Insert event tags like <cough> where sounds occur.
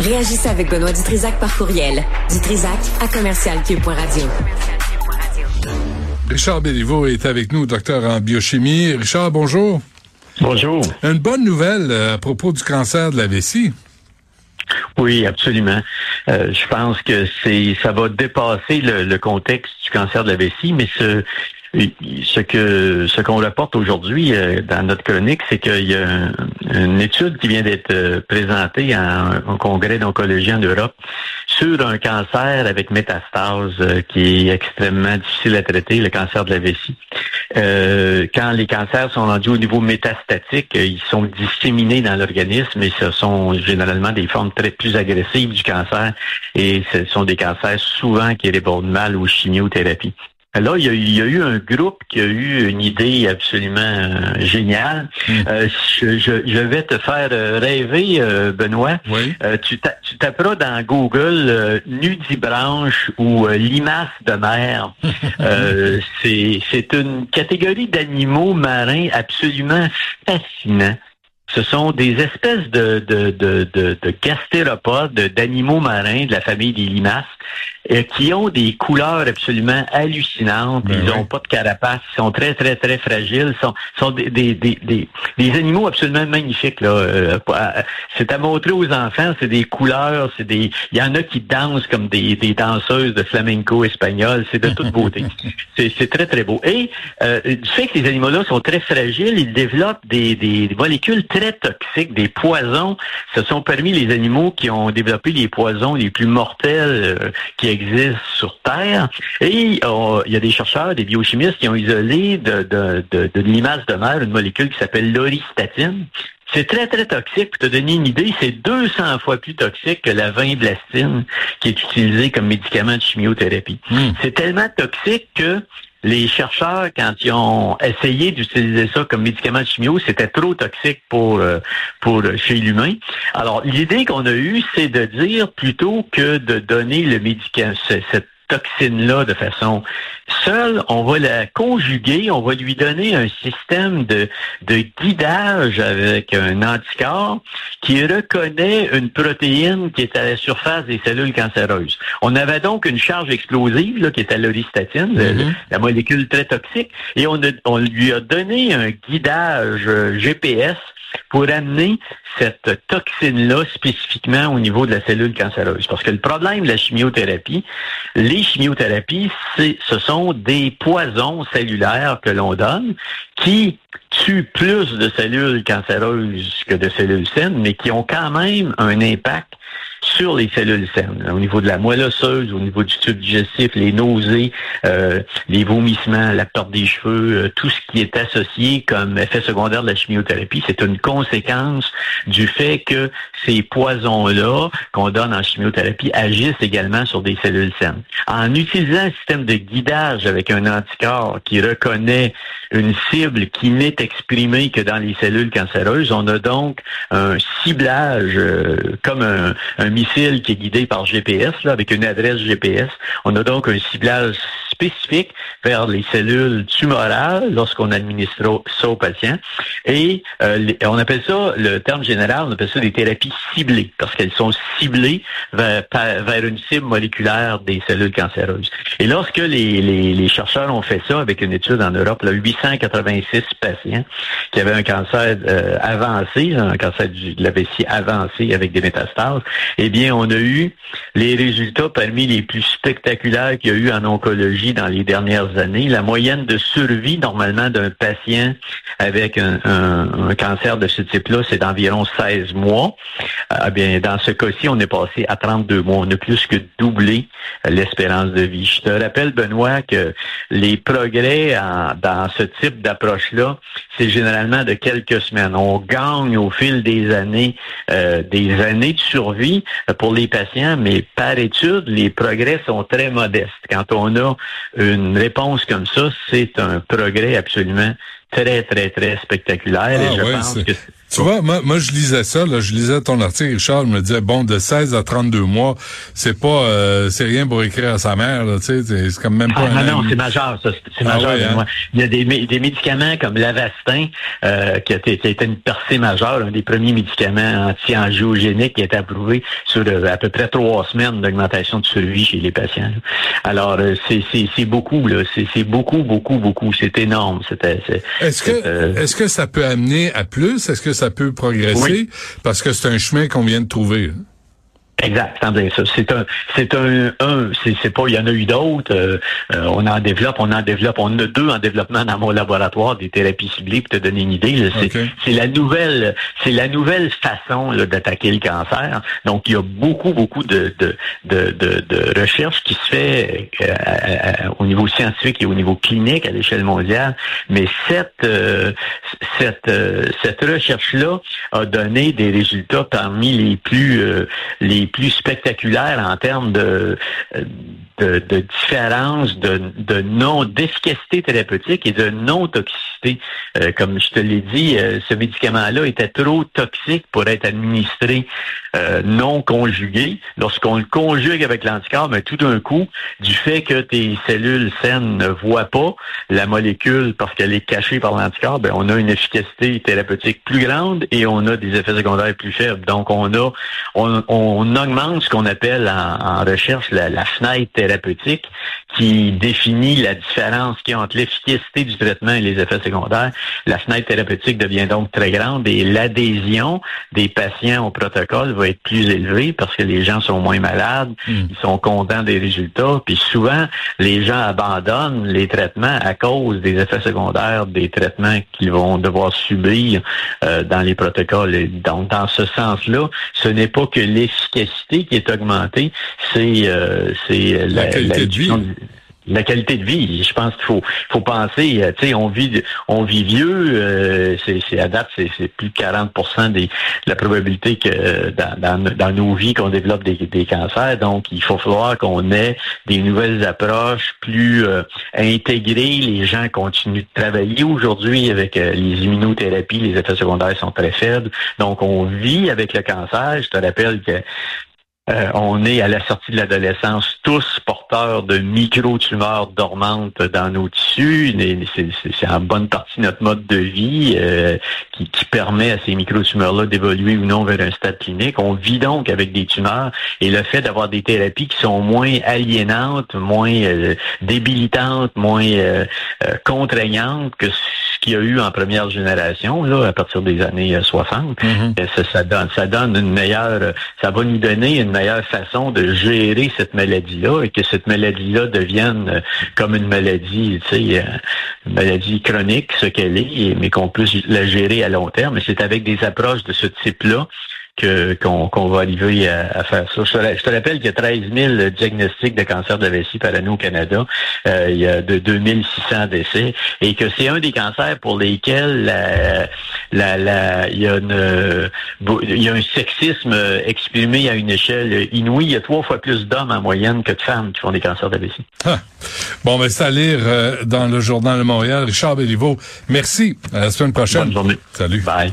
Réagissez avec Benoît Dutrisac par courriel. Dutrisac à commercialcube.radio. Richard Béliveau est avec nous, docteur en biochimie. Richard, bonjour. Bonjour. Une bonne nouvelle euh, à propos du cancer de la vessie. Oui, absolument. Euh, je pense que c'est ça va dépasser le, le, contexte du cancer de la vessie, mais ce ce que ce qu'on rapporte aujourd'hui euh, dans notre chronique, c'est qu'il y a une étude qui vient d'être euh, présentée à un, congrès d'oncologie en Europe sur un cancer avec métastase euh, qui est extrêmement difficile à traiter, le cancer de la vessie. quand les cancers sont rendus au niveau métastatique, ils sont disséminés dans l'organisme et ce sont généralement des formes très plus agressives du cancer et ce sont des cancers souvent qui répondent mal aux chimiothérapies. Là, il y, a, eu un groupe qui a eu une idée absolument euh, géniale. Hmm. Euh, je, vais te faire euh, rêver, Benoît. Oui. tu, taperas dans Google nudibranche ou limace de mer. <laughs> C'est une catégorie d'animaux marins absolument fascinants. Ce sont des espèces de, de, de, de, de gastéropodes, d'animaux marins de la famille des limaces, euh, qui ont des couleurs absolument hallucinantes. Ben ils n'ont pas de carapace, ils sont très, très, très fragiles. sont, sont des, des, des, des, animaux absolument magnifiques. Là. Euh, c'est à montrer aux enfants, c'est des couleurs, c'est des. Il y en a qui dansent comme des, des danseuses de flamenco espagnol. C'est de toute beauté. <laughs> c'est très, très beau. Et euh, du fait que ces animaux-là sont très fragiles, ils développent des, des molécules très toxiques, des poisons. Ce sont parmi les animaux qui ont développé les poisons les plus mortels euh, qui existent sur Terre. Et il y a des chercheurs, des biochimistes qui ont isolé de, de, de, de limace de mer une molécule qui s'appelle l'oristatine. C'est très, très toxique. Pour te donner une idée, c'est 200 fois plus toxique que la vinblastine qui est utilisée comme médicament de chimiothérapie. Hmm. C'est tellement toxique que les chercheurs, quand ils ont essayé d'utiliser ça comme médicament de chimio, c'était trop toxique pour euh, pour chez l'humain. Alors, l'idée qu'on a eue, c'est de dire plutôt que de donner le médicament, cette toxine-là de façon seule, on va la conjuguer, on va lui donner un système de, de guidage avec un anticorps qui reconnaît une protéine qui est à la surface des cellules cancéreuses. On avait donc une charge explosive là, qui est à l'oristatine, mm-hmm. la molécule très toxique, et on, on lui a donné un guidage euh, GPS pour amener cette toxine-là spécifiquement au niveau de la cellule cancéreuse. Parce que le problème de la chimiothérapie, les chimiothérapies, ce sont des poisons cellulaires que l'on donne qui plus de cellules cancéreuses que de cellules saines, mais qui ont quand même un impact sur les cellules saines, au niveau de la moelle osseuse, au niveau du tube digestif, les nausées, euh, les vomissements, la perte des cheveux, euh, tout ce qui est associé comme effet secondaire de la chimiothérapie, c'est une conséquence du fait que ces poisons-là qu'on donne en chimiothérapie agissent également sur des cellules saines. En utilisant un système de guidage avec un anticorps qui reconnaît une cible qui n'est exprimée que dans les cellules cancéreuses, on a donc un ciblage euh, comme un, missile qui est guidé par GPS, avec une adresse GPS. On a donc un ciblage spécifique vers les cellules tumorales lorsqu'on administre ça aux patients. Et euh, on appelle ça, le terme général, on appelle ça des thérapies ciblées, parce qu'elles sont ciblées vers, une cible moléculaire des cellules cancéreuses. Et lorsque les, les, les, chercheurs ont fait ça avec une étude en Europe, là, 886 patients qui avaient un cancer euh, avancé, un cancer de la vessie avancé avec des métastases, eh bien, on a eu les résultats parmi les plus spectaculaires qu'il y a eu en oncologie dans les dernières années. La moyenne de survie, normalement, d'un patient avec un, cancer de ce type-là, c'est d'environ 16 mois. Eh bien, dans ce cas-ci, on est passé à 32 mois. On a plus que doublé l'espérance de vie. Je te rappelle, Benoît, que les progrès dans ce type d'approche-là, c'est généralement de quelques semaines. On gagne au fil des années euh, des années de survie pour les patients, mais par étude, les progrès sont très modestes. Quand on a une réponse comme ça, c'est un progrès absolument très, très, très spectaculaire. et ah je pense que Tu vois, moi, moi, je lisais ça, là, je lisais ton article, Richard, je me disais, bon, de 16 à 32 mois, c'est pas, euh, c'est rien pour écrire à sa mère, tu sais, c'est comme même pas ah, Non, non, c'est majeur, ça, c'est ah majeur. Hein? Il y a des, des médicaments comme l'Avastin, euh, qui, a été, qui, a été, une percée majeure, un des premiers médicaments anti-angiogéniques qui a été approuvé sur euh, à peu près trois semaines d'augmentation de survie chez les patients. Alors, euh, c'est beaucoup, là, c'est beaucoup, beaucoup, beaucoup, c'est énorme. Est-ce que, est-ce que ça peut amener à plus? Est-ce que ça peut progresser parce que c'est un chemin qu'on vient de trouver. Exact. C'est un, c'est un, un c'est pas, il y en a eu d'autres. Euh, euh, on en développe, on en développe, on en a deux en développement dans mon laboratoire des thérapies ciblées pour te donner une idée. C'est la nouvelle, c'est la nouvelle façon d'attaquer le cancer. Donc il y a beaucoup, beaucoup de de de, de, recherches qui se fait euh, au niveau scientifique et au niveau clinique à l'échelle mondiale. Mais cette cette cette recherche là a donné des résultats parmi les plus les plus spectaculaire en termes de, de, différence de, de non d'efficacité thérapeutique et de non Euh, comme je te l'ai dit, euh, ce médicament-là était trop toxique pour être administré euh, non conjugué. Lorsqu'on le conjugue avec l'anticorps, mais tout d'un coup, du fait que tes cellules saines ne voient pas la molécule parce qu'elle est cachée par l'anticorps, ben on a une efficacité thérapeutique plus grande et on a des effets secondaires plus faibles. Donc on augmente ce qu'on appelle en, recherche la, fenêtre thérapeutique qui définit la différence a entre l'efficacité du traitement et les effets secondaires. La fenêtre thérapeutique devient donc très grande et l'adhésion des patients au protocole va être plus élevée parce que les gens sont moins malades, hmm. ils sont contents des résultats, puis souvent les gens abandonnent les traitements à cause des effets secondaires des traitements qu'ils vont devoir subir euh, dans les protocoles. donc dans ce sens-là, ce n'est pas que l'efficacité qui est augmentée, c'est euh, la, qualité de vie la qualité de vie. Je pense qu'il faut, faut penser, euh, tu sais, on vit, on vit vieux. Euh, c'est, à date, c'est, plus de 40% des, de la probabilité que dans, dans, nos vies qu'on développe des, des, cancers. Donc, il faut falloir qu'on ait des nouvelles approches plus euh, intégrées. Les gens continuent de travailler aujourd'hui avec les immunothérapies. Les effets secondaires sont très faibles. Donc, on vit avec le cancer. Je te rappelle que euh, on est à la sortie de l'adolescence tous porteurs de micro-tumeurs dormantes dans nos tissus. C'est en bonne partie notre mode de vie euh, qui, permet à ces micro-tumeurs-là d'évoluer ou non vers un stade clinique. On vit donc avec des tumeurs et le fait d'avoir des thérapies qui sont moins aliénantes, moins euh, débilitantes, moins contraignantes que ce qu'il y a eu en première génération, là, à partir des années 60, mm-hmm. ça, ça, donne, ça donne une meilleure, ça va nous donner une meilleure façon de gérer cette maladie-là et que cette maladie-là devienne euh, comme une maladie, tu sais, euh, une maladie chronique, ce qu'elle est, mais qu'on puisse la gérer à long terme. C'est avec des approches de ce type-là qu'on va arriver à, faire ça. Je te, rappelle qu'il y a 13 000 diagnostics de cancer de vessie par année au Canada. Euh, il y a de 2600 décès et que c'est un des cancers pour lesquels la, la, il, y a une, il y a un sexisme exprimé à une échelle inouïe. Il y a trois fois plus d'hommes en moyenne que de femmes qui font des cancers de vessie. Ah. Bon, ben c'est à lire euh, dans le Journal de Montréal. Richard Béliveau, merci. À la semaine prochaine. Bonne journée. Salut. Bye.